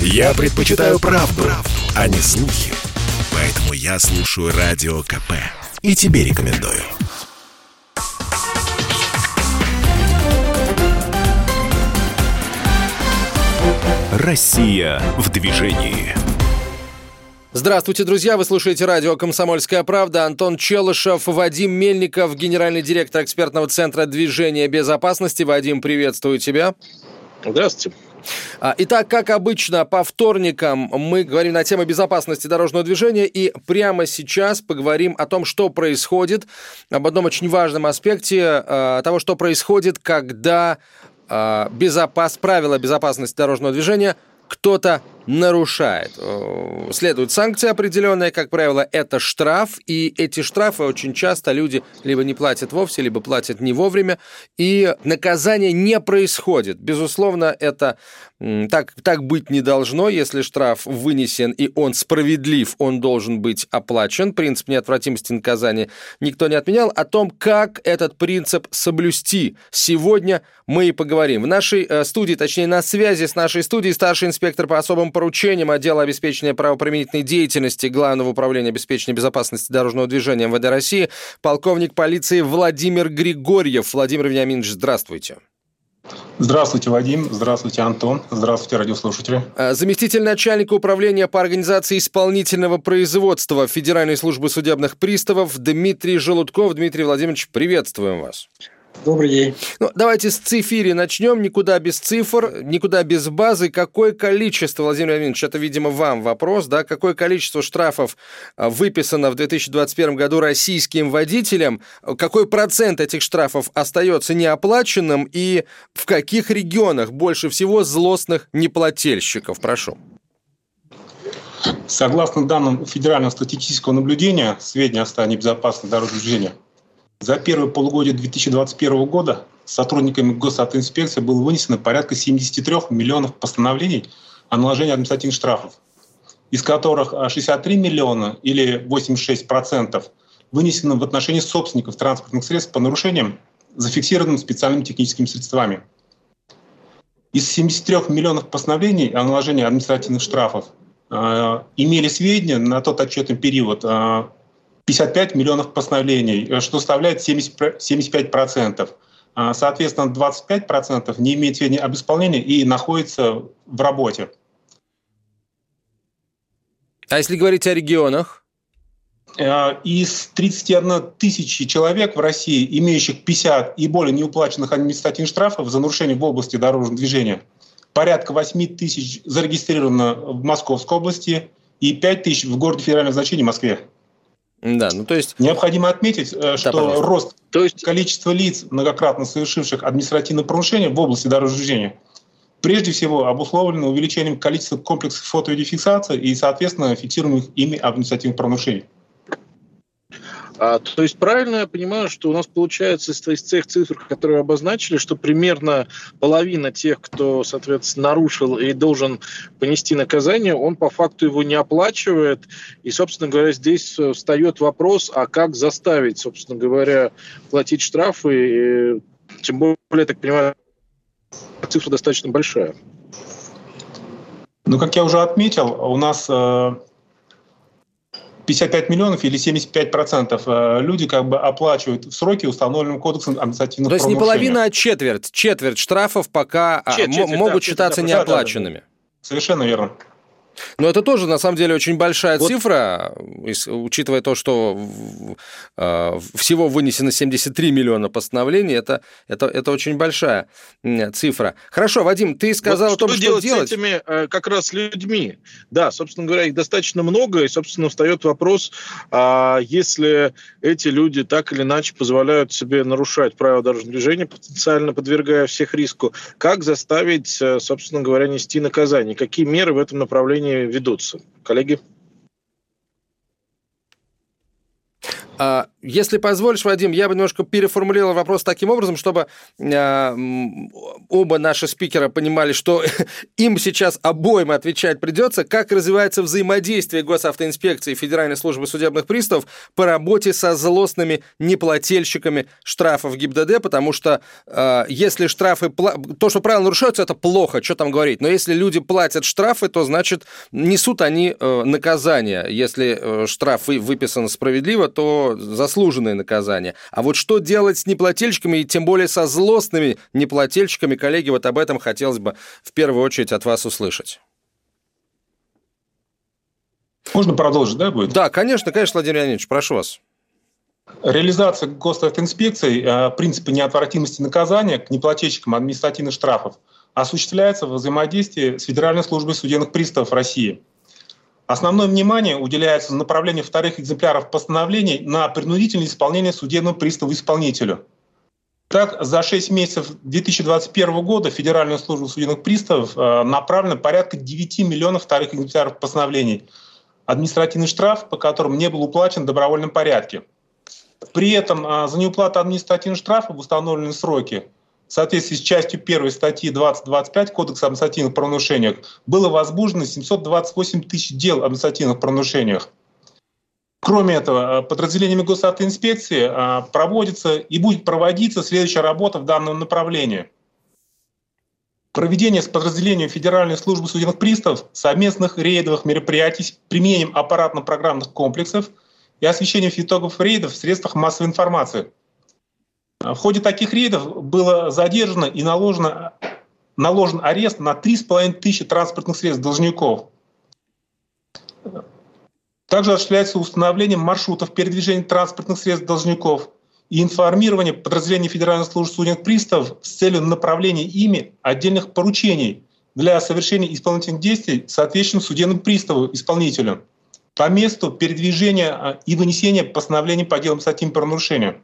Я предпочитаю правду, правду, а не слухи. Поэтому я слушаю Радио КП. И тебе рекомендую. Россия в движении. Здравствуйте, друзья! Вы слушаете радио «Комсомольская правда». Антон Челышев, Вадим Мельников, генеральный директор экспертного центра движения безопасности. Вадим, приветствую тебя. Здравствуйте. А, итак, как обычно, по вторникам мы говорим на тему безопасности дорожного движения, и прямо сейчас поговорим о том, что происходит, об одном очень важном аспекте э, того, что происходит, когда э, безопас, правила безопасности дорожного движения кто-то нарушает. Э, следует санкция определенная, как правило, это штраф, и эти штрафы очень часто люди либо не платят вовсе, либо платят не вовремя, и наказание не происходит. Безусловно, это так, так быть не должно. Если штраф вынесен и он справедлив, он должен быть оплачен. Принцип неотвратимости наказания никто не отменял. О том, как этот принцип соблюсти, сегодня мы и поговорим. В нашей э, студии, точнее на связи с нашей студией, старший инспектор по особым поручениям отдела обеспечения правоприменительной деятельности Главного управления обеспечения безопасности дорожного движения МВД России, полковник полиции Владимир Григорьев. Владимир Вениаминович, здравствуйте. Здравствуйте, Вадим. Здравствуйте, Антон. Здравствуйте, радиослушатели. А, заместитель начальника управления по организации исполнительного производства Федеральной службы судебных приставов Дмитрий Желудков. Дмитрий Владимирович, приветствуем вас. Добрый день. Ну, давайте с цифири начнем. Никуда без цифр, никуда без базы. Какое количество, Владимир Владимирович, это, видимо, вам вопрос, да, какое количество штрафов а, выписано в 2021 году российским водителям, какой процент этих штрафов остается неоплаченным и в каких регионах больше всего злостных неплательщиков? Прошу. Согласно данным Федерального статистического наблюдения, сведения о состоянии безопасности дорожного движения – за первое полугодие 2021 года сотрудниками госавтоинспекции было вынесено порядка 73 миллионов постановлений о наложении административных штрафов, из которых 63 миллиона или 86% вынесено в отношении собственников транспортных средств по нарушениям, зафиксированным специальными техническими средствами. Из 73 миллионов постановлений о наложении административных штрафов э, имели сведения на тот отчетный период э, 55 миллионов постановлений, э, что составляет 70, 75%. А, соответственно, 25% не имеет сведений об исполнении и находится в работе. А если говорить о регионах? Э, из 31 тысячи человек в России, имеющих 50 и более неуплаченных административных штрафов за нарушение в области дорожного движения, порядка 8 тысяч зарегистрировано в Московской области и 5 тысяч в городе федерального значения Москве. Да, ну то есть... Необходимо отметить, э, что да, рост то есть... количества лиц, многократно совершивших административные правонарушения в области дорожного движения, прежде всего обусловлено увеличением количества комплексов фото-видеофиксации и, соответственно, фиксируемых ими административных правонарушений. А, то есть правильно я понимаю, что у нас получается из, из тех цифр, которые обозначили, что примерно половина тех, кто, соответственно, нарушил и должен понести наказание, он по факту его не оплачивает. И, собственно говоря, здесь э, встает вопрос, а как заставить, собственно говоря, платить штрафы, и, тем более, я так понимаю, цифра достаточно большая. Ну, как я уже отметил, у нас э, 55 миллионов или 75 процентов э, люди как бы оплачивают в сроки, установленным кодексом административных То есть не половина, а четверть. Четверть штрафов пока а, четверть, могут да, считаться неоплаченными. Да, да, да. Совершенно верно. Но это тоже, на самом деле, очень большая вот. цифра, учитывая то, что а, всего вынесено 73 миллиона постановлений, это, это, это очень большая цифра. Хорошо, Вадим, ты сказал вот о том, что, что делать. с этими э, как раз людьми? Да, собственно говоря, их достаточно много, и, собственно, встает вопрос, а если эти люди так или иначе позволяют себе нарушать правила дорожного движения, потенциально подвергая всех риску, как заставить, э, собственно говоря, нести наказание? Какие меры в этом направлении ведутся. Коллеги? А, если позволишь, Вадим, я бы немножко переформулировал вопрос таким образом, чтобы э, оба наши спикера понимали, что им сейчас обоим отвечать придется, как развивается взаимодействие госавтоинспекции и Федеральной службы судебных приставов по работе со злостными неплательщиками штрафов ГИБДД, потому что э, если штрафы... То, что правила нарушаются, это плохо, что там говорить. Но если люди платят штрафы, то, значит, несут они э, наказание. Если э, штраф выписан справедливо, то заслуженное наказание. А вот что делать с неплательщиками и тем более со злостными неплательщиками, коллеги, вот об этом хотелось бы в первую очередь от вас услышать. Можно продолжить, да, будет? Да, конечно, конечно, Владимир Леонидович, прошу вас. Реализация госавтоинспекций э, принципа неотвратимости наказания к неплательщикам административных штрафов осуществляется в взаимодействии с Федеральной службой судебных приставов России. Основное внимание уделяется направлению вторых экземпляров постановлений на принудительное исполнение судебного пристава исполнителю. Так, за 6 месяцев 2021 года Федеральная служба судебных приставов э, направлено порядка 9 миллионов вторых экземпляров постановлений. Административный штраф, по которым не был уплачен в добровольном порядке – при этом а, за неуплату административных штрафов в установленные сроки в соответствии с частью 1 статьи 2025 Кодекса административных правонарушений было возбуждено 728 тысяч дел об административных правонарушениях. Кроме этого, а, подразделениями госавтоинспекции а, проводится и будет проводиться следующая работа в данном направлении. Проведение с подразделением Федеральной службы судебных приставов совместных рейдовых мероприятий с применением аппаратно-программных комплексов – и освещением итогов рейдов в средствах массовой информации. В ходе таких рейдов было задержано и наложено, наложен арест на 3,5 тысячи транспортных средств должников. Также осуществляется установление маршрутов передвижения транспортных средств должников и информирование подразделений Федеральной службы судебных приставов с целью направления ими отдельных поручений для совершения исполнительных действий соответствующим судебным приставу исполнителю – по месту передвижения а, и вынесения постановлений по делам статьям правонарушения.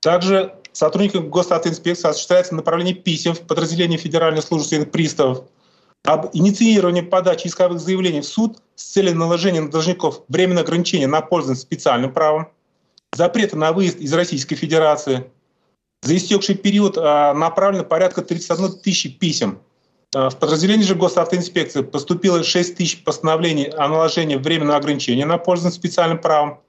Также сотрудникам госавтоинспекции осуществляется направление писем в подразделение Федеральной службы судебных приставов об инициировании подачи исковых заявлений в суд с целью наложения на должников временного ограничения на пользование специальным правом, запрета на выезд из Российской Федерации. За истекший период а, направлено порядка 31 тысячи писем Э, в подразделении же госавтоинспекции поступило 6 тысяч постановлений о наложении временного ограничения на пользование специальным правом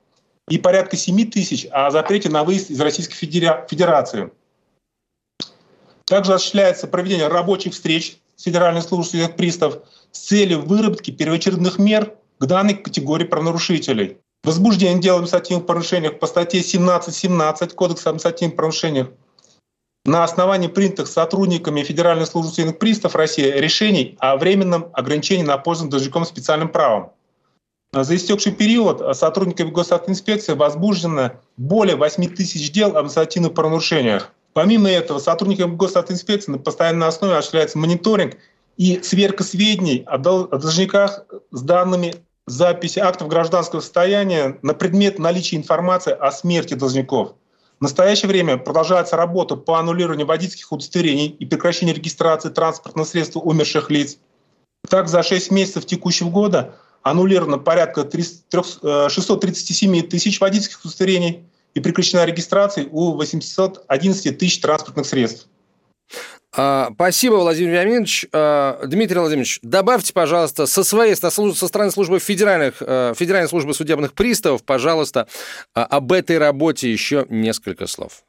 и порядка 7 тысяч о запрете на выезд из Российской Федерации. Также осуществляется проведение рабочих встреч с Федеральной службой судебных приставов с целью выработки первоочередных мер к данной категории правонарушителей. Возбуждение дела об административных порушениях по статье 17.17 Кодекса об административных нарушениях на основании принятых сотрудниками Федеральной службы судебных приставов России решений о временном ограничении на пользование должником специальным правом. За истекший период сотрудниками госавтоинспекции возбуждено более 8 тысяч дел об административных правонарушениях. Помимо этого, сотрудниками госавтоинспекции на постоянной основе осуществляется мониторинг и сверка сведений о должниках с данными записи актов гражданского состояния на предмет наличия информации о смерти должников – в настоящее время продолжается работа по аннулированию водительских удостоверений и прекращению регистрации транспортных средств умерших лиц. Так, за 6 месяцев текущего года аннулировано порядка 637 э, тысяч водительских удостоверений и прекращена регистрация у 811 тысяч транспортных средств. А, спасибо, Владимир Вениаминович. А, Дмитрий Владимирович, добавьте, пожалуйста, со своей, со стороны службы федеральных, э, Федеральной службы судебных приставов, пожалуйста, а, об этой работе еще несколько слов.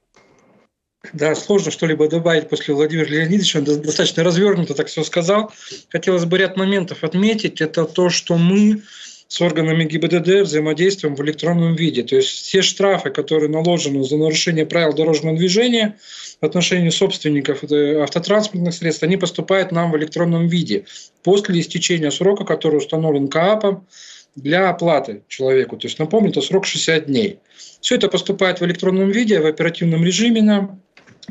Да, сложно что-либо добавить после Владимира Леонидовича. Он достаточно развернуто так все сказал. Хотелось бы ряд моментов отметить. Это то, что мы с органами ГИБДД взаимодействуем в электронном виде. То есть все штрафы, которые наложены за нарушение правил дорожного движения – в отношении собственников автотранспортных средств, они поступают нам в электронном виде после истечения срока, который установлен КААПом для оплаты человеку. То есть, напомню, это срок 60 дней. Все это поступает в электронном виде, в оперативном режиме нам,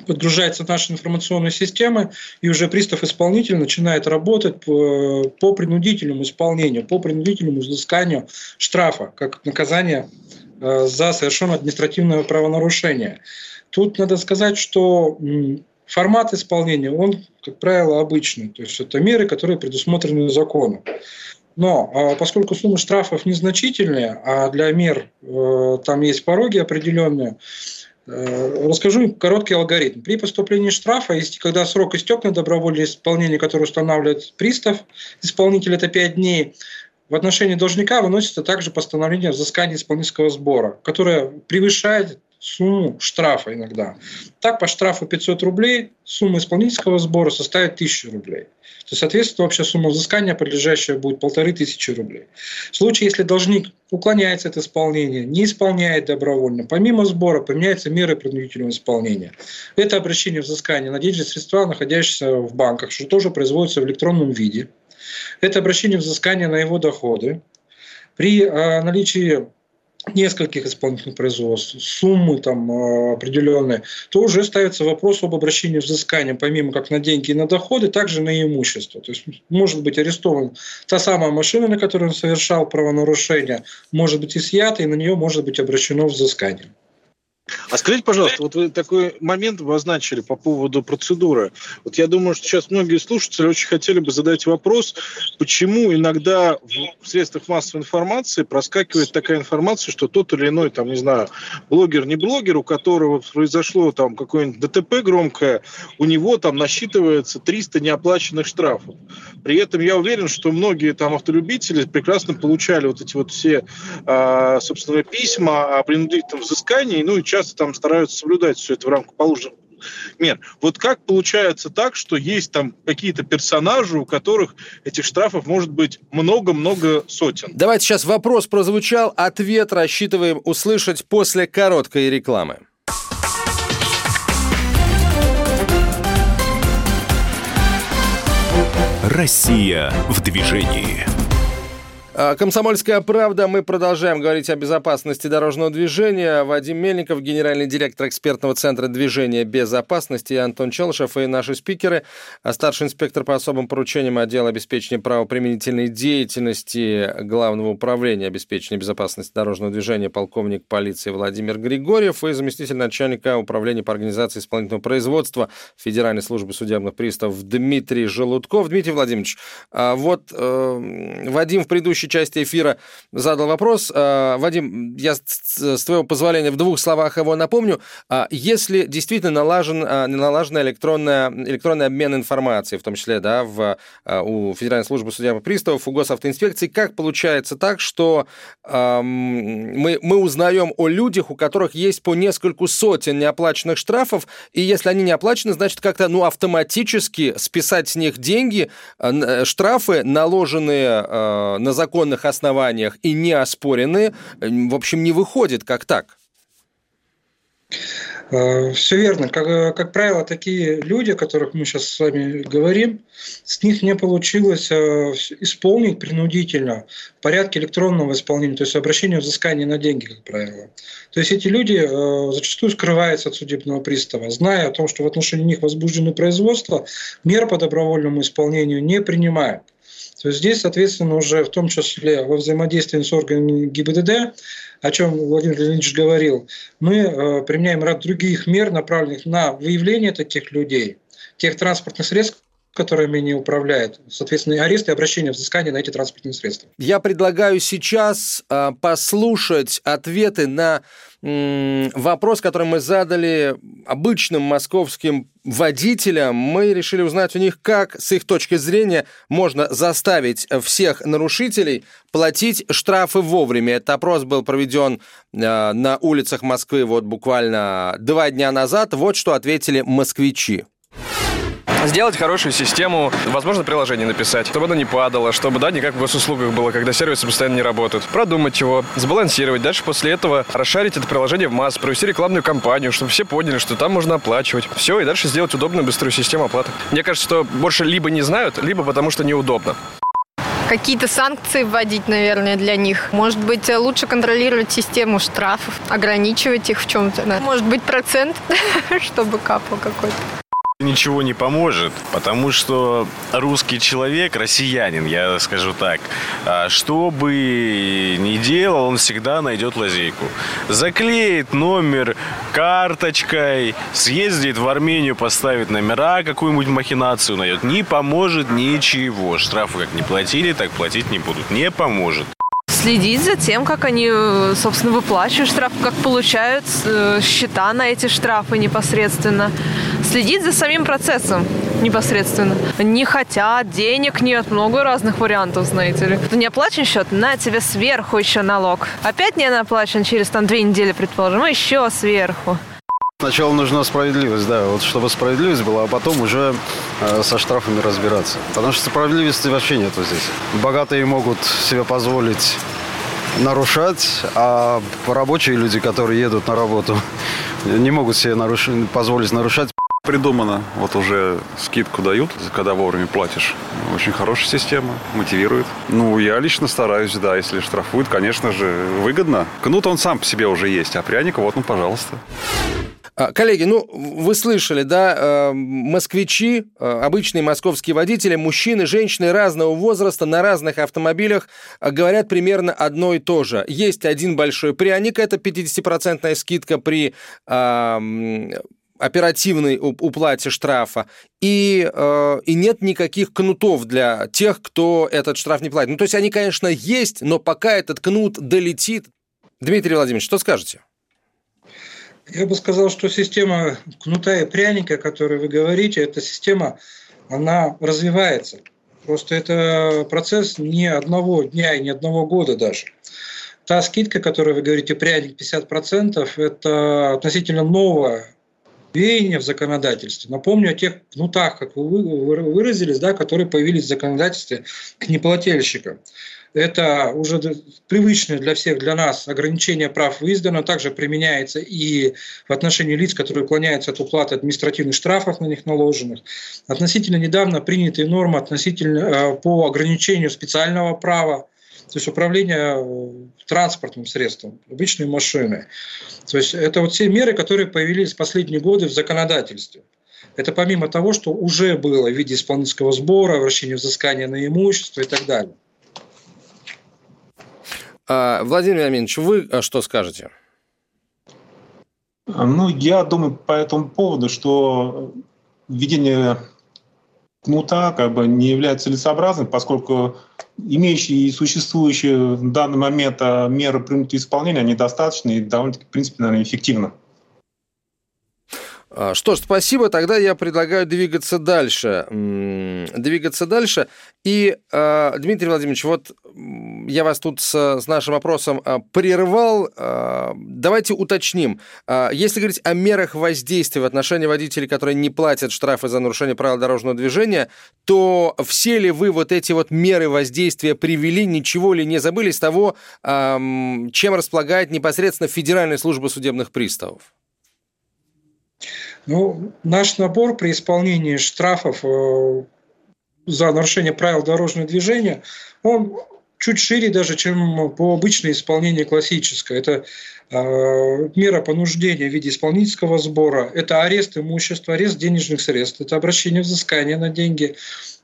подгружается в наши информационные системы, и уже пристав-исполнитель начинает работать по, по принудительному исполнению, по принудительному взысканию штрафа, как наказание э, за совершенное административное правонарушение. Тут надо сказать, что формат исполнения, он, как правило, обычный. То есть это меры, которые предусмотрены законом. Но а, поскольку суммы штрафов незначительные, а для мер э, там есть пороги определенные, Расскажу короткий алгоритм. При поступлении штрафа, если, когда срок истек на добровольное исполнение, который устанавливает пристав, исполнитель это 5 дней, в отношении должника выносится также постановление о взыскании исполнительского сбора, которое превышает сумму штрафа иногда. Так, по штрафу 500 рублей сумма исполнительского сбора составит 1000 рублей. То, соответственно, общая сумма взыскания, подлежащая, будет полторы тысячи рублей. В случае, если должник уклоняется от исполнения, не исполняет добровольно, помимо сбора поменяются меры принудительного исполнения. Это обращение взыскания на денежные средства, находящиеся в банках, что тоже производится в электронном виде. Это обращение взыскания на его доходы. При а, наличии нескольких исполнительных производств, суммы там э, определенные, то уже ставится вопрос об обращении взыскания, помимо как на деньги и на доходы, также на имущество. То есть может быть арестован та самая машина, на которой он совершал правонарушение, может быть изъята, и на нее может быть обращено взыскание. А скажите, пожалуйста, вот вы такой момент обозначили по поводу процедуры. Вот я думаю, что сейчас многие слушатели очень хотели бы задать вопрос, почему иногда в средствах массовой информации проскакивает такая информация, что тот или иной, там, не знаю, блогер, не блогер, у которого произошло там какое-нибудь ДТП громкое, у него там насчитывается 300 неоплаченных штрафов. При этом я уверен, что многие там автолюбители прекрасно получали вот эти вот все, а, собственно, письма о принудительном взыскании, ну и часто там стараются соблюдать все это в рамках положенных мер. Вот как получается так, что есть там какие-то персонажи, у которых этих штрафов может быть много-много сотен? Давайте сейчас вопрос прозвучал, ответ рассчитываем услышать после короткой рекламы. Россия в движении. А, Комсомольская правда. Мы продолжаем говорить о безопасности дорожного движения. Вадим Мельников, генеральный директор экспертного центра движения безопасности, и Антон Челышев, и наши спикеры, а старший инспектор по особым поручениям отдела обеспечения правоприменительной деятельности Главного управления обеспечения безопасности дорожного движения полковник полиции Владимир Григорьев и заместитель начальника управления по организации исполнительного производства Федеральной службы судебных приставов Дмитрий Желудков. Дмитрий Владимирович, а вот э, Вадим в предыдущей предыдущей части эфира задал вопрос. А, Вадим, я с твоего позволения в двух словах его напомню. А, если действительно налажен, а, налажен электронная, электронный обмен информацией, в том числе да, в, у Федеральной службы судебных приставов, у госавтоинспекции, как получается так, что мы, мы узнаем о людях, у которых есть по нескольку сотен неоплаченных штрафов, и если они не оплачены, значит, как-то ну, автоматически списать с них деньги, э, штрафы, наложенные на закон законных основаниях и не оспорены, в общем, не выходит как так. Э, Все верно. Как, э, как правило, такие люди, о которых мы сейчас с вами говорим, с них не получилось э, исполнить принудительно в электронного исполнения, то есть обращение взыскания на деньги, как правило. То есть эти люди зачастую скрываются от судебного пристава, зная о том, что в отношении них возбуждено производство, мер по добровольному исполнению не принимают то есть здесь, соответственно, уже в том числе во взаимодействии с органами ГИБДД, о чем Владимир Леонидович говорил, мы э, применяем ряд других мер, направленных на выявление таких людей, тех транспортных средств, которыми они управляют, соответственно, арест и обращение взыскания на эти транспортные средства. Я предлагаю сейчас э, послушать ответы на вопрос, который мы задали обычным московским водителям. Мы решили узнать у них, как с их точки зрения можно заставить всех нарушителей платить штрафы вовремя. Этот опрос был проведен э, на улицах Москвы вот буквально два дня назад. Вот что ответили москвичи. Сделать хорошую систему, возможно, приложение написать, чтобы оно не падало, чтобы, да, не как в госуслугах было, когда сервисы постоянно не работают. Продумать его, сбалансировать. Дальше после этого расшарить это приложение в масс, провести рекламную кампанию, чтобы все поняли, что там можно оплачивать. Все, и дальше сделать удобную, быструю систему оплаты. Мне кажется, что больше либо не знают, либо потому что неудобно какие-то санкции вводить, наверное, для них. Может быть, лучше контролировать систему штрафов, ограничивать их в чем-то. Может быть, процент, чтобы капал какой-то. Ничего не поможет, потому что русский человек, россиянин, я скажу так, а что бы ни делал, он всегда найдет лазейку. Заклеит номер карточкой, съездит в Армению, поставит номера, какую-нибудь махинацию найдет. Не поможет ничего. Штрафы как не платили, так платить не будут. Не поможет следить за тем, как они, собственно, выплачивают штрафы, как получают э, счета на эти штрафы непосредственно. Следить за самим процессом непосредственно. Не хотят, денег нет, много разных вариантов, знаете ли. Не оплачен счет, на тебе сверху еще налог. Опять не оплачен через там две недели, предположим, еще сверху. Сначала нужна справедливость, да, вот чтобы справедливость была, а потом уже э, со штрафами разбираться. Потому что справедливости вообще нету здесь. Богатые могут себе позволить нарушать, а рабочие люди, которые едут на работу, не могут себе наруш... позволить нарушать. Придумано, вот уже скидку дают, когда вовремя платишь. Очень хорошая система, мотивирует. Ну, я лично стараюсь, да, если штрафуют, конечно же, выгодно. Кнут он сам по себе уже есть, а пряник вот, ну, пожалуйста. А, коллеги, ну, вы слышали, да, э, москвичи, э, обычные московские водители, мужчины, женщины разного возраста на разных автомобилях э, говорят примерно одно и то же. Есть один большой пряник, это 50% скидка при оперативной уплате штрафа, и, и нет никаких кнутов для тех, кто этот штраф не платит. Ну, то есть они, конечно, есть, но пока этот кнут долетит... Дмитрий Владимирович, что скажете? Я бы сказал, что система кнута и пряника, о которой вы говорите, эта система, она развивается. Просто это процесс не одного дня и не одного года даже. Та скидка, о которой вы говорите, пряник 50%, это относительно новое веяние в законодательстве. Напомню о тех кнутах, как вы выразились, да, которые появились в законодательстве к неплательщикам. Это уже привычное для всех, для нас ограничение прав выезда, но также применяется и в отношении лиц, которые уклоняются от уплаты административных штрафов на них наложенных. Относительно недавно принятые нормы относительно э, по ограничению специального права, то есть управление э, транспортным средством, обычной машиной. То есть это вот все меры, которые появились в последние годы в законодательстве. Это помимо того, что уже было в виде исполнительского сбора, вращения взыскания на имущество и так далее. А, Владимир Аминович, вы а, что скажете? Ну, я думаю по этому поводу, что введение кнута как бы не является целесообразным, поскольку имеющие и существующие в данный момент а, меры принятые исполнения, они достаточны и довольно-таки, в принципе, наверное, эффективны. А, что ж, спасибо. Тогда я предлагаю двигаться дальше. Двигаться дальше. И, а, Дмитрий Владимирович, вот я вас тут с, нашим вопросом а, прервал. Давайте уточним. Если говорить о мерах воздействия в отношении водителей, которые не платят штрафы за нарушение правил дорожного движения, то все ли вы вот эти вот меры воздействия привели, ничего ли не забыли с того, чем располагает непосредственно Федеральная служба судебных приставов? Ну, наш набор при исполнении штрафов э, за нарушение правил дорожного движения, он чуть шире даже, чем по обычное исполнение классическое. Это э, мера понуждения в виде исполнительского сбора, это арест имущества, арест денежных средств, это обращение взыскания на деньги,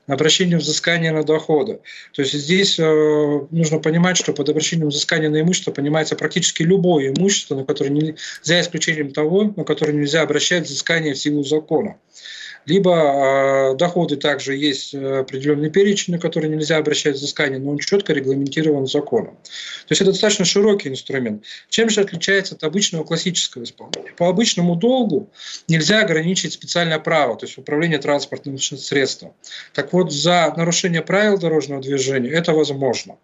обращением взыскания на доходы. То есть здесь э, нужно понимать, что под обращением взыскания на имущество понимается практически любое имущество, на которое не, за исключением того, на которое нельзя обращать взыскание в силу закона либо э, доходы также есть э, определенный перечень, на который нельзя обращать взыскание, но он четко регламентирован законом. То есть это достаточно широкий инструмент. Чем же отличается от обычного классического исполнения? По обычному долгу нельзя ограничить специальное право, то есть управление транспортным средством. Так вот, за нарушение правил дорожного движения это возможно.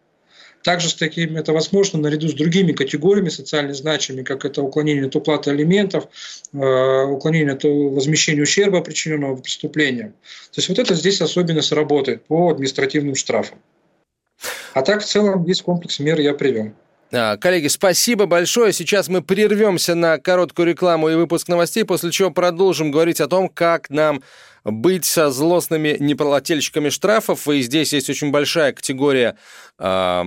Также с таким это возможно наряду с другими категориями социально значимыми, как это уклонение от уплаты алиментов, э, уклонение от возмещения ущерба, причиненного преступлением. То есть вот это здесь особенность работает по административным штрафам. А так в целом весь комплекс мер я привел. А, коллеги, спасибо большое. Сейчас мы прервемся на короткую рекламу и выпуск новостей, после чего продолжим говорить о том, как нам быть со злостными неплательщиками штрафов. И здесь есть очень большая категория э,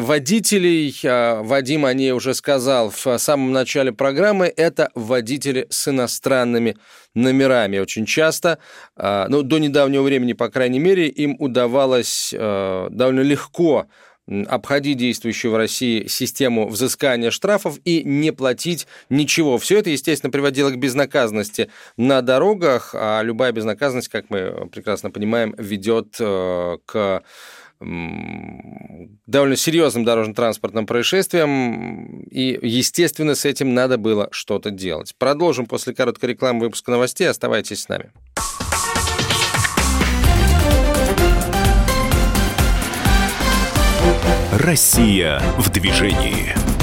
водителей. А, Вадим о ней уже сказал в самом начале программы. Это водители с иностранными номерами. Очень часто, э, ну, до недавнего времени, по крайней мере, им удавалось э, довольно легко обходить действующую в России систему взыскания штрафов и не платить ничего. Все это, естественно, приводило к безнаказанности на дорогах, а любая безнаказанность, как мы прекрасно понимаем, ведет э, к довольно серьезным дорожно-транспортным происшествиям, и, естественно, с этим надо было что-то делать. Продолжим после короткой рекламы выпуска новостей. Оставайтесь с нами. Россия в движении.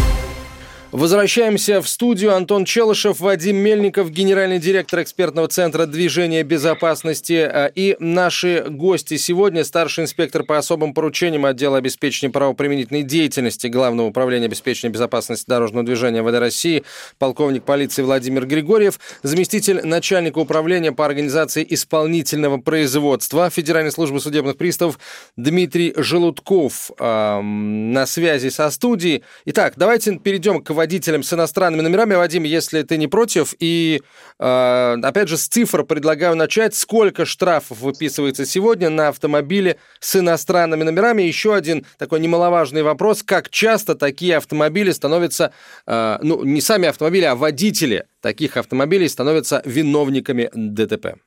Возвращаемся в студию. Антон Челышев, Вадим Мельников, генеральный директор экспертного центра движения безопасности. А, и наши гости сегодня старший инспектор по особым поручениям отдела обеспечения правоприменительной деятельности Главного управления обеспечения безопасности дорожного движения ВД России, полковник полиции Владимир Григорьев, заместитель начальника управления по организации исполнительного производства Федеральной службы судебных приставов Дмитрий Желудков на связи со студией. Итак, давайте перейдем к водителям с иностранными номерами. Вадим, если ты не против, и э, опять же с цифр предлагаю начать. Сколько штрафов выписывается сегодня на автомобили с иностранными номерами? Еще один такой немаловажный вопрос. Как часто такие автомобили становятся, э, ну, не сами автомобили, а водители таких автомобилей становятся виновниками ДТП?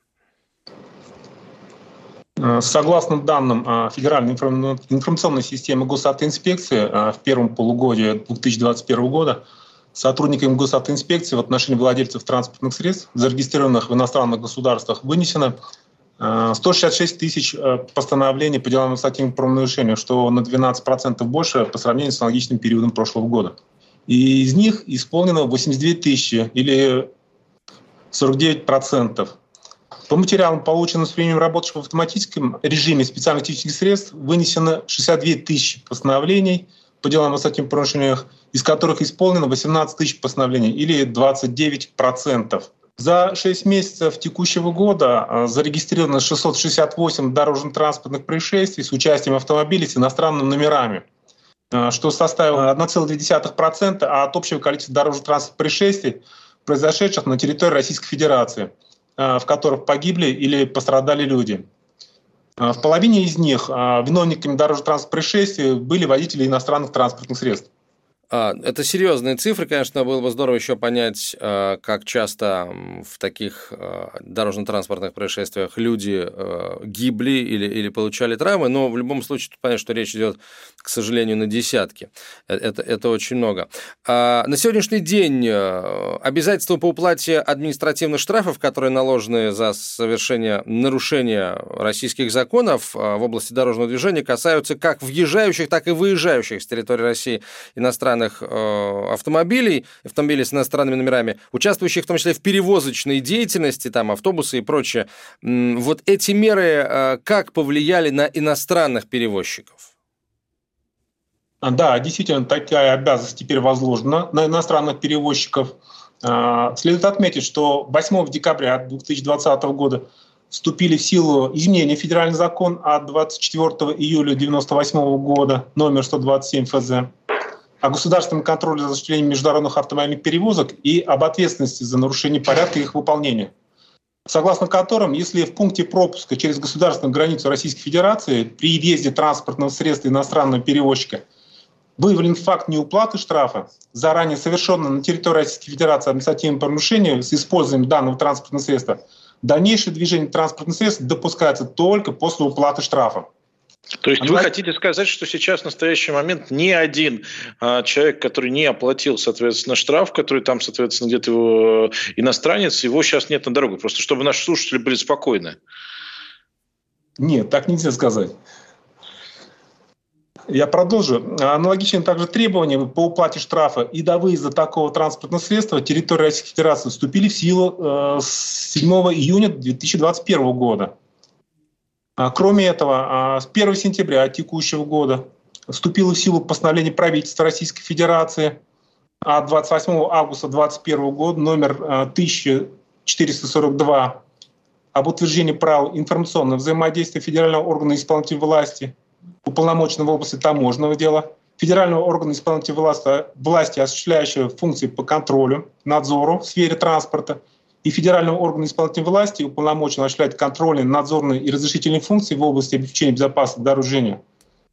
Э, согласно данным э, Федеральной информационной системы госавтоинспекции, э, в первом полугодии 2021 года сотрудниками госавтоинспекции в отношении владельцев транспортных средств, зарегистрированных в иностранных государствах, вынесено 166 тысяч постановлений по делам административных правонарушений, что на 12% больше по сравнению с аналогичным периодом прошлого года. И из них исполнено 82 тысячи или 49%. По материалам, полученным с применением работающих в автоматическом режиме специальных технических средств, вынесено 62 тысячи постановлений по делам о статьях порушениях, из которых исполнено 18 тысяч постановлений или 29%. За 6 месяцев текущего года а, зарегистрировано 668 дорожно-транспортных происшествий с участием автомобилей с иностранными номерами, а, что составило 1,2% от общего количества дорожно-транспортных происшествий, произошедших на территории Российской Федерации – в которых погибли или пострадали люди. Э, в половине из них э, виновниками дорожно-транспортных происшествий были водители иностранных транспортных средств. А, это серьезные цифры, конечно, было бы здорово еще понять, а, как часто в таких а, дорожно-транспортных происшествиях люди гибли или, или получали травмы, но в любом случае понятно, что речь идет, к сожалению, на десятки. Э, это, это очень много. На сегодняшний день обязательства по уплате административных штрафов, которые наложены за совершение нарушения российских законов в области дорожного движения, касаются как въезжающих, так и выезжающих с территории России иностранных иностранных э, автомобилей, автомобилей с иностранными номерами, участвующих в том числе в перевозочной деятельности, там автобусы и прочее. Вот эти меры э, как повлияли на иностранных перевозчиков? А, да, действительно, такая обязанность теперь возложена на иностранных перевозчиков. А, следует отметить, что 8 декабря 2020 года вступили в силу изменения в федеральный закон от 24 июля 1998 года номер 127 ФЗ о государственном контроле за осуществлением международных автомобильных перевозок и об ответственности за нарушение порядка их выполнения, согласно которым, если в пункте пропуска через государственную границу Российской Федерации при въезде транспортного средства иностранного перевозчика выявлен факт неуплаты штрафа за ранее совершенное на территории Российской Федерации административное порушение с использованием данного транспортного средства, дальнейшее движение транспортных средств допускается только после уплаты штрафа. То есть вы хотите сказать, что сейчас в настоящий момент ни один а, человек, который не оплатил, соответственно, штраф, который там, соответственно, где-то его э, иностранец, его сейчас нет на дорогу. Просто чтобы наши слушатели были спокойны. Нет, так нельзя сказать. Я продолжу. Аналогичные также требования по уплате штрафа и до выезда такого транспортного средства территории Российской Федерации вступили в силу э, с 7 июня 2021 года. А, кроме этого, а, с 1 сентября текущего года вступило в силу постановление правительства Российской Федерации от 28 августа 2021 года номер 1442 а, об утверждении правил информационного взаимодействия федерального органа исполнительной власти, уполномоченного в области таможенного дела, федерального органа исполнительной власти, власти осуществляющего функции по контролю, надзору в сфере транспорта – и федерального органа исполнительной власти уполномочен осуществлять контрольные, надзорные и разрешительные функции в области обеспечения безопасности дорожного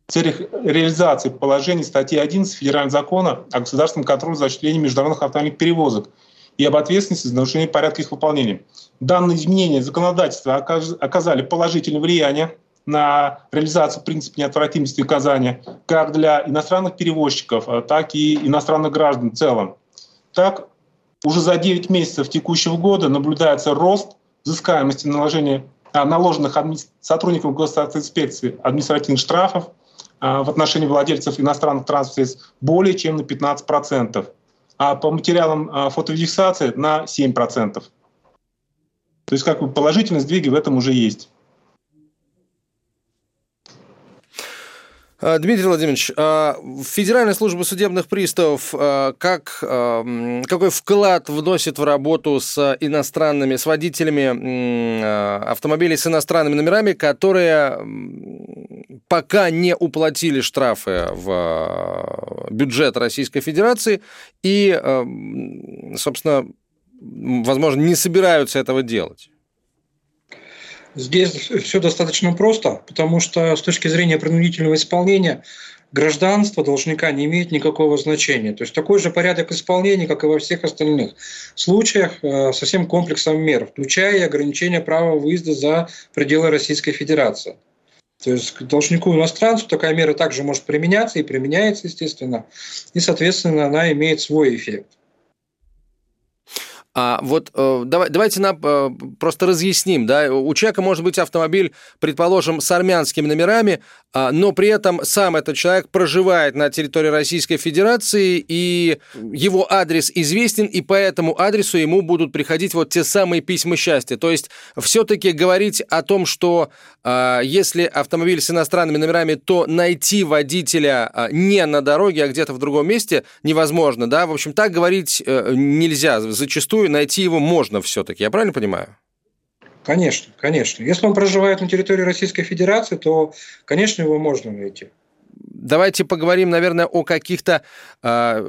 в целях реализации положений статьи 11 Федерального закона о государственном контроле за осуществлением международных автомобильных перевозок и об ответственности за нарушение порядка их выполнения. Данные изменения законодательства оказали положительное влияние на реализацию принципа неотвратимости указания как для иностранных перевозчиков, а так и иностранных граждан в целом. Так, уже за 9 месяцев текущего года наблюдается рост взыскаемости наложения, а, наложенных сотрудникам госинспекции административных штрафов а, в отношении владельцев иностранных транспортных средств более чем на 15%, а по материалам а, фотовидеофиксации на 7%. То есть как бы положительные сдвиги в этом уже есть. Дмитрий Владимирович, а, Федеральная служба судебных приставов а, как, какой вклад вносит в работу с иностранными, с водителями автомобилей с иностранными номерами, которые пока не уплатили штрафы в бюджет Российской Федерации и, собственно, возможно, не собираются этого делать? Здесь все достаточно просто, потому что с точки зрения принудительного исполнения гражданство должника не имеет никакого значения. То есть такой же порядок исполнения, как и во всех остальных случаях, э, со всем комплексом мер, включая и ограничение права выезда за пределы Российской Федерации. То есть к должнику иностранцу такая мера также может применяться и применяется, естественно, и, соответственно, она имеет свой эффект. А вот э, давай, давайте нам э, просто разъясним, да, у человека может быть автомобиль, предположим, с армянскими номерами, э, но при этом сам этот человек проживает на территории Российской Федерации, и его адрес известен, и по этому адресу ему будут приходить вот те самые письма счастья. То есть все-таки говорить о том, что э, если автомобиль с иностранными номерами, то найти водителя э, не на дороге, а где-то в другом месте невозможно, да, в общем, так говорить э, нельзя. Зачастую зачастую найти его можно все-таки, я правильно понимаю? Конечно, конечно. Если он проживает на территории Российской Федерации, то, конечно, его можно найти. Давайте поговорим, наверное, о каких-то, а,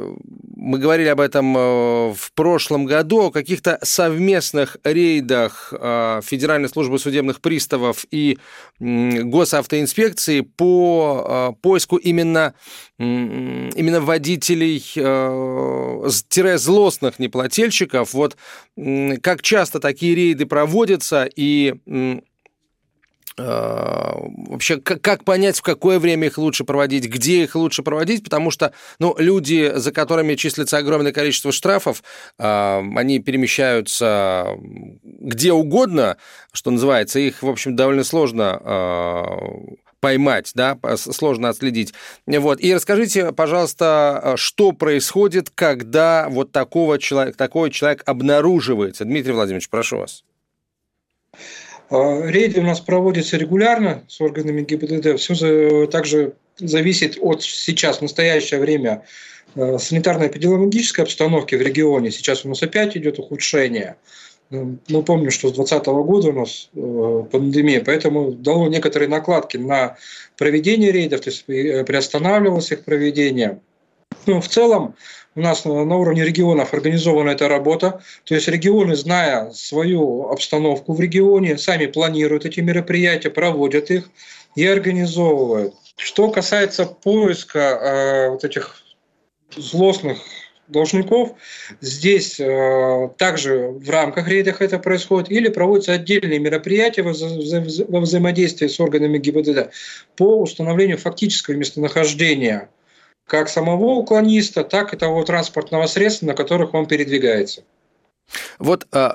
мы говорили об этом э, в прошлом году, о каких-то совместных рейдах а, Федеральной службы судебных приставов и госавтоинспекции по а, поиску именно, именно водителей-злостных э, неплательщиков. Вот как часто такие рейды проводятся и вообще, как, понять, в какое время их лучше проводить, где их лучше проводить, потому что ну, люди, за которыми числится огромное количество штрафов, э, они перемещаются где угодно, что называется, их, в общем, довольно сложно э, поймать, да, сложно отследить. Вот. И расскажите, пожалуйста, что происходит, когда вот такого человека, такой человек обнаруживается. Дмитрий Владимирович, прошу вас. А, рейды у нас проводятся регулярно с органами ГИБДД. Все также зависит от сейчас, в настоящее время, э, санитарно-эпидемиологической обстановки в регионе. Сейчас у нас опять идет ухудшение. Мы ну, помним, что с 2020 года у нас э, пандемия, поэтому дало некоторые накладки на проведение рейдов, то есть э, приостанавливалось их проведение. Но в целом у нас на уровне регионов организована эта работа. То есть регионы, зная свою обстановку в регионе, сами планируют эти мероприятия, проводят их и организовывают. Что касается поиска э, вот этих злостных должников. Здесь э, также в рамках рейдах это происходит или проводятся отдельные мероприятия во, вза во взаимодействии с органами ГИБДД по установлению фактического местонахождения как самого уклониста, так и того транспортного средства, на которых он передвигается. Вот э,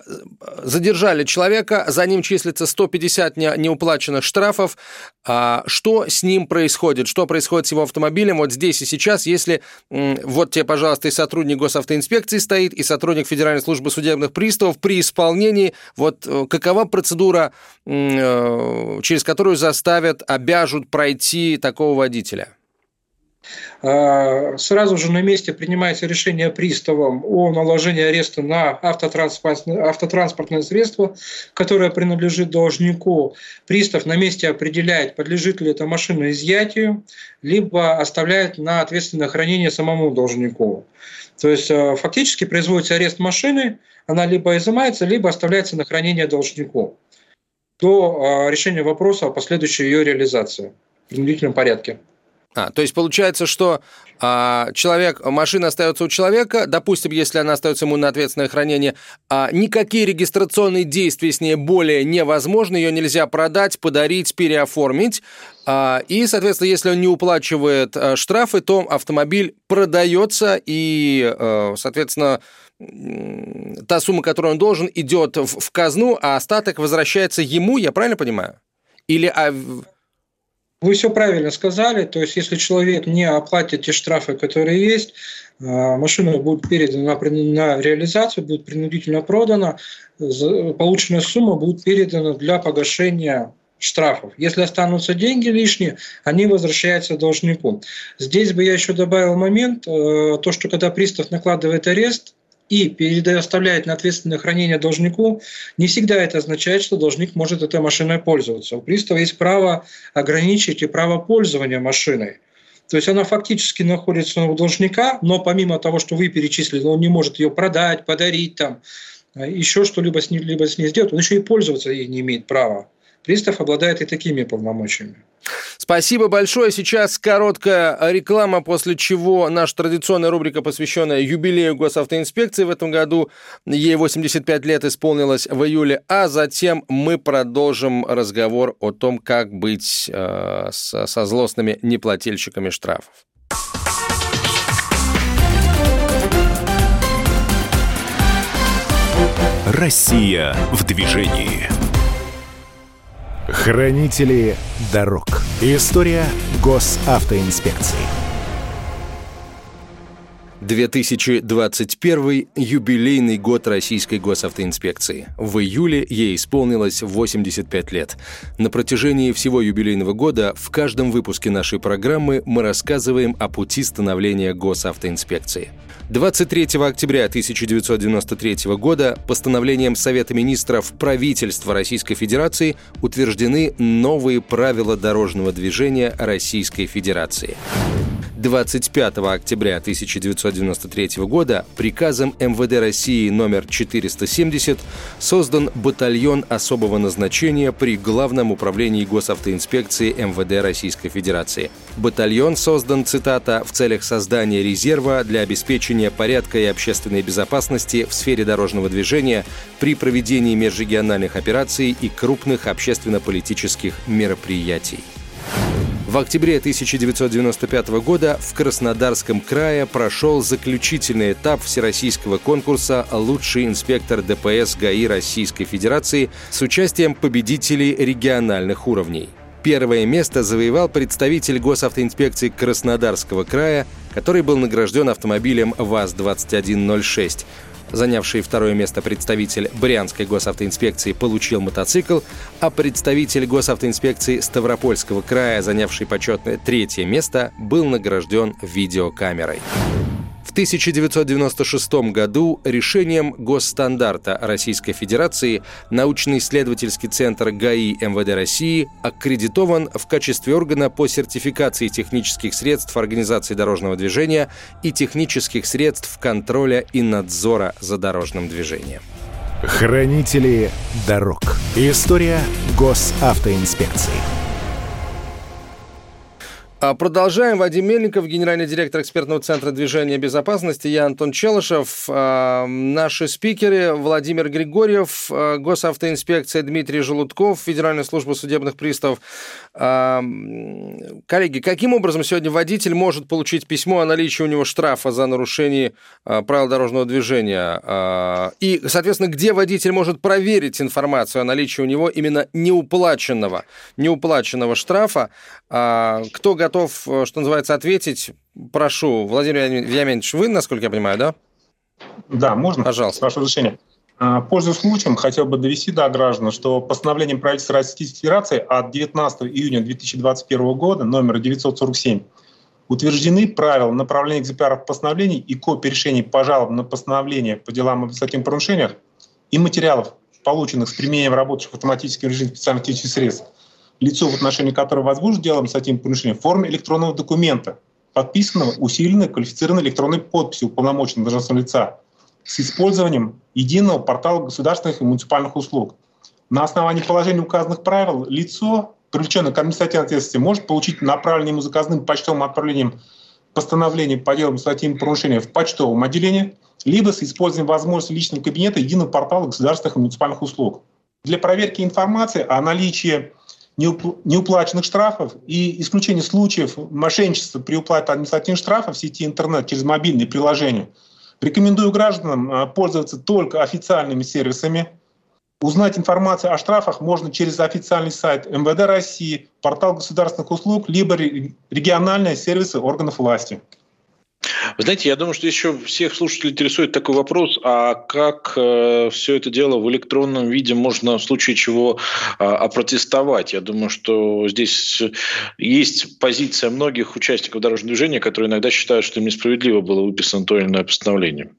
задержали человека, за ним числится 150 не, неуплаченных штрафов. А что с ним происходит? Что происходит с его автомобилем вот здесь и сейчас, если э, вот тебе, пожалуйста, и сотрудник госавтоинспекции стоит, и сотрудник Федеральной службы судебных приставов при исполнении, вот э, какова процедура, э, через которую заставят, обяжут пройти такого водителя? А, сразу же на месте принимается решение приставом о наложении ареста на автотранспортное, средство, которое принадлежит должнику. Пристав на месте определяет, подлежит ли эта машина изъятию, либо оставляет на ответственное хранение самому должнику. То есть а, фактически производится арест машины, она либо изымается, либо оставляется на хранение должнику до а, решения вопроса о последующей ее реализации в принудительном порядке. А, то есть получается, что а, человек, машина остается у человека, допустим, если она остается ему на ответственное хранение, а, никакие регистрационные действия с ней более невозможны, ее нельзя продать, подарить, переоформить. А, и, соответственно, если он не уплачивает а, штрафы, то автомобиль продается и, а, соответственно, та сумма, которую он должен, идет в, в казну, а остаток возвращается ему, я правильно понимаю? Или а, вы все правильно сказали. То есть, если человек не оплатит те штрафы, которые есть, а, машина будет передана на реализацию, будет принудительно продана, полученная сумма будет передана для погашения штрафов. Если останутся деньги лишние, они возвращаются должнику. Здесь бы я еще добавил момент, э, то, что когда пристав накладывает арест, и предоставляет на ответственное хранение должнику, не всегда это означает, что должник может этой машиной пользоваться. У пристава есть право ограничить и право пользования машиной. То есть она фактически находится у должника, но помимо того, что вы перечислили, он не может ее продать, подарить, там, еще что-либо с ней, либо с ней сделать, он еще и пользоваться ей не имеет права. Пристав обладает и такими полномочиями. Спасибо большое. Сейчас короткая реклама, после чего наша традиционная рубрика, посвященная юбилею госавтоинспекции в этом году. Ей 85 лет исполнилось в июле, а затем мы продолжим разговор о том, как быть э, со, со злостными неплательщиками штрафов. Россия в движении. Хранители дорог. История госавтоинспекции. 2021 – юбилейный год Российской госавтоинспекции. В июле ей исполнилось 85 лет. На протяжении всего юбилейного года в каждом выпуске нашей программы мы рассказываем о пути становления госавтоинспекции – 23 октября 1993 года постановлением Совета министров правительства Российской Федерации утверждены новые правила дорожного движения Российской Федерации. 25 октября 1993 года приказом МВД России номер 470 создан батальон особого назначения при Главном управлении госавтоинспекции МВД Российской Федерации. Батальон создан, цитата, в целях создания резерва для обеспечения порядка и общественной безопасности в сфере дорожного движения при проведении межрегиональных операций и крупных общественно-политических мероприятий. В октябре 1995 года в Краснодарском крае прошел заключительный этап всероссийского конкурса «Лучший инспектор ДПС ГАИ Российской Федерации» с участием победителей региональных уровней. Первое место завоевал представитель госавтоинспекции Краснодарского края, который был награжден автомобилем ВАЗ-2106. Занявший второе место представитель Брянской госавтоинспекции получил мотоцикл, а представитель госавтоинспекции Ставропольского края, занявший почетное третье место, был награжден видеокамерой. В 1996 году решением госстандарта Российской Федерации научно-исследовательский центр ГАИ МВД России аккредитован в качестве органа по сертификации технических средств организации дорожного движения и технических средств контроля и надзора за дорожным движением. Хранители дорог. История госавтоинспекции. А продолжаем. Вадим Мельников, генеральный директор экспертного центра движения безопасности. Я Антон Челышев. А, наши спикеры Владимир Григорьев, а, госавтоинспекция Дмитрий Желудков, Федеральная служба судебных приставов. Коллеги, каким образом сегодня водитель может получить письмо о наличии у него штрафа за нарушение правил дорожного движения? И, соответственно, где водитель может проверить информацию о наличии у него именно неуплаченного, неуплаченного штрафа? Кто готов э, что называется, ответить. Прошу, Владимир Вениаминович, вы, насколько я понимаю, да? Да, можно? Пожалуйста. Прошу разрешения. А, пользуясь случаем, хотел бы довести до граждан, что постановлением правительства Российской Федерации от 19 июня 2021 года, номер 947, утверждены правила направления экземпляров постановлений и копий решений по жалобам на постановление по делам об административных нарушениях и материалов, полученных с применением работающих в автоматическом специальных технических средств – лицо, в отношении которого возбуждено дело административного порушения, в форме электронного документа, подписанного усиленной квалифицированной электронной подписью уполномоченного должностного лица с использованием единого портала государственных и муниципальных услуг. На основании положений указанных правил лицо привлеченный к административной ответственности, может получить направленное ему заказным почтовым отправлением постановление по делам статьи порушения в почтовом отделении, либо с использованием возможности личного кабинета единого портала государственных и муниципальных услуг. Для проверки информации о наличии неуплаченных штрафов и исключения случаев мошенничества при уплате административных штрафов в сети интернет через мобильные приложения рекомендую гражданам а, пользоваться только официальными сервисами. Узнать информацию о штрафах можно через официальный сайт МВД России, портал государственных услуг, либо региональные сервисы органов власти. Вы знаете, я думаю, что еще всех слушателей интересует такой вопрос, а как э, все это дело в электронном виде можно в случае чего э, опротестовать? Я думаю, что здесь есть позиция многих участников дорожного движения, которые иногда считают, что им несправедливо было выписано то или иное постановление.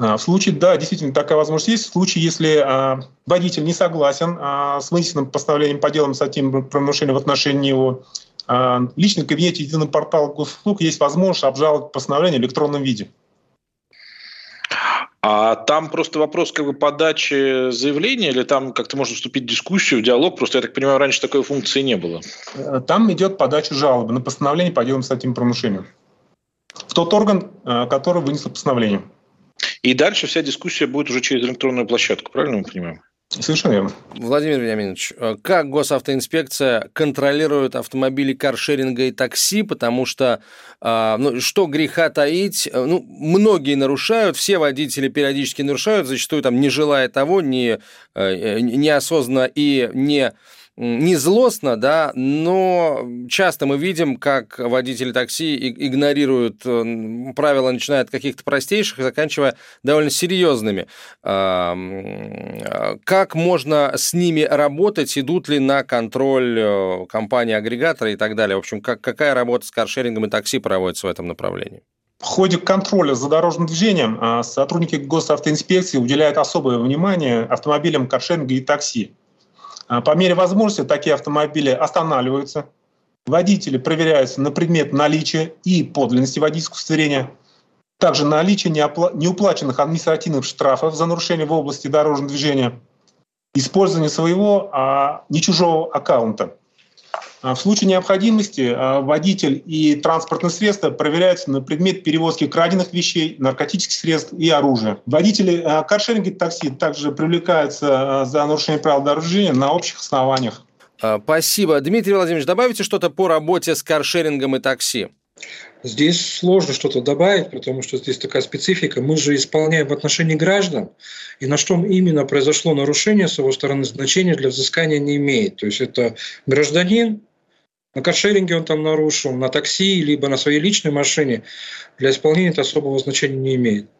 А, в случае, да, действительно такая возможность есть. В случае, если а, водитель не согласен а, с вынесенным постановлением по делам с этим правонарушением в отношении его, а, в личном кабинете единого портала госуслуг есть возможность обжаловать постановление в электронном виде. А там просто вопрос как бы подачи заявления, или там как-то можно вступить в дискуссию, в диалог? Просто, я так понимаю, раньше такой функции не было. Э, там идет подача жалобы на постановление по делам с этим правонарушением. В тот орган, э, который вынес постановление. И дальше вся дискуссия будет уже через электронную площадку, правильно мы понимаем? Совершенно верно. Владимир Вениаминович, э, как госавтоинспекция контролирует автомобили каршеринга и такси, потому что, э, ну, что греха таить, э, ну, многие нарушают, все водители периодически нарушают, зачастую там не желая того, не, неосознанно и не не злостно, да, но часто мы видим, как водители такси игнорируют э, правила, начиная от каких-то простейших, заканчивая довольно серьезными. Как можно с ними работать, идут ли на контроль э, компании-агрегатора и так далее? В общем, как, какая работа с каршерингом и такси проводится в этом направлении? В ходе контроля за дорожным движением а, сотрудники госавтоинспекции уделяют особое внимание автомобилям каршеринга и такси. А, по мере возможности такие автомобили останавливаются, водители проверяются на предмет наличия и подлинности водительского удостоверения, также наличие неуплаченных административных штрафов за нарушение в области дорожного движения, использование своего, а не чужого аккаунта – в случае необходимости а, водитель и транспортное средство проверяются на предмет перевозки краденных вещей, наркотических средств и оружия. Водители а, каршеринга и такси также привлекаются за нарушение правил дорожного движения на общих основаниях. Спасибо. Дмитрий Владимирович, добавите что-то по работе с каршерингом и такси? Здесь сложно что-то добавить, потому что здесь такая специфика. Мы же исполняем в отношении граждан, и на что именно произошло нарушение с его стороны значения для взыскания не имеет. То есть это гражданин, на каршеринге он там нарушил, на такси, либо на своей личной машине. Для исполнения это особого значения не имеет.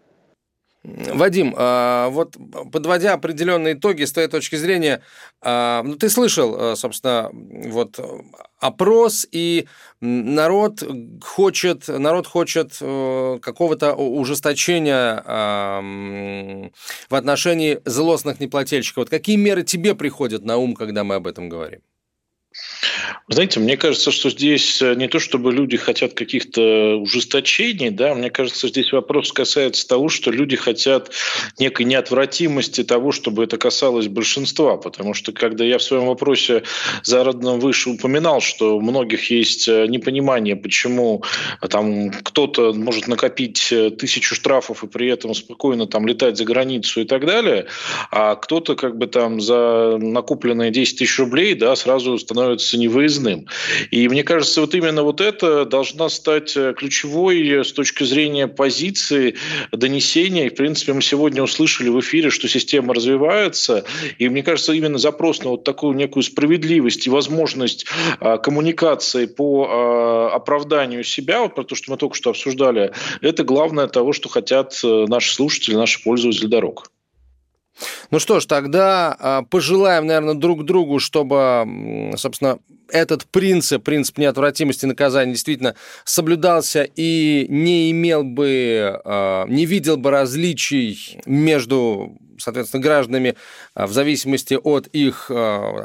Вадим, а, вот подводя определенные итоги с твоей точки зрения, а, ну ты слышал, а, собственно, вот опрос, и народ хочет, народ хочет э, какого-то ужесточения в отношении злостных неплательщиков. Вот какие меры тебе приходят на ум, когда мы об этом говорим? Знаете, мне кажется, что здесь э, не то, чтобы люди хотят каких-то ужесточений, да, мне кажется, здесь вопрос касается того, что люди хотят некой неотвратимости того, чтобы это касалось большинства, потому что когда я в своем вопросе зародном выше упоминал, что у многих есть э, непонимание, почему э, там кто-то может накопить тысячу штрафов и при этом спокойно там летать за границу и так далее, а кто-то как бы там за накопленные 10 тысяч рублей, да, сразу становится невыездным. И мне кажется, вот именно вот это должна стать э, ключевой э, с точки зрения позиции донесения. И, в принципе, мы сегодня услышали в эфире, что система развивается. И мне кажется, именно запрос на вот такую некую справедливость и возможность а, коммуникации по а, оправданию себя, вот про то, что мы только что обсуждали, это главное того, что хотят э, наши слушатели, наши пользователи дорог. Ну что ж, тогда а, пожелаем, наверное, друг другу, чтобы, собственно, этот принцип, принцип неотвратимости наказания действительно соблюдался и не имел бы, а, не видел бы различий между соответственно, гражданами а, в зависимости от их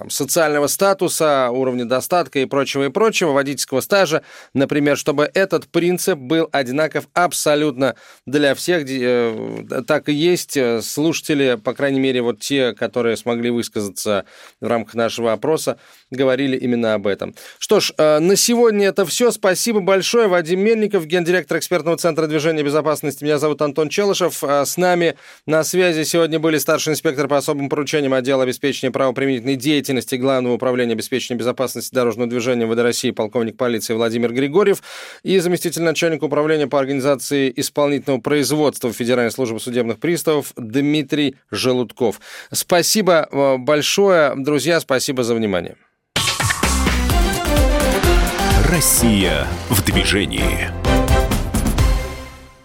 социального статуса, уровня достатка и прочего, и прочего, водительского стажа, например, чтобы этот принцип был одинаков абсолютно для всех. Э, так и есть. Слушатели, по крайней мере, вот те, которые смогли высказаться в рамках нашего опроса, говорили именно об этом. Что ж, э, на сегодня это все. Спасибо большое. Вадим Мельников, гендиректор экспертного центра движения безопасности. Меня зовут Антон Челышев. Э, с нами на связи сегодня были старший инспектор по особым поручениям отдела обеспечения правоприменительной деятельности Главного управления обеспечения безопасности дорожного движения ВД России полковник полиции Владимир Григорьев и заместитель начальника управления по организации исполнительного производства Федеральной службы судебных приставов Дмитрий Желудков. Спасибо э, большое, друзья, спасибо за внимание. Россия в движении.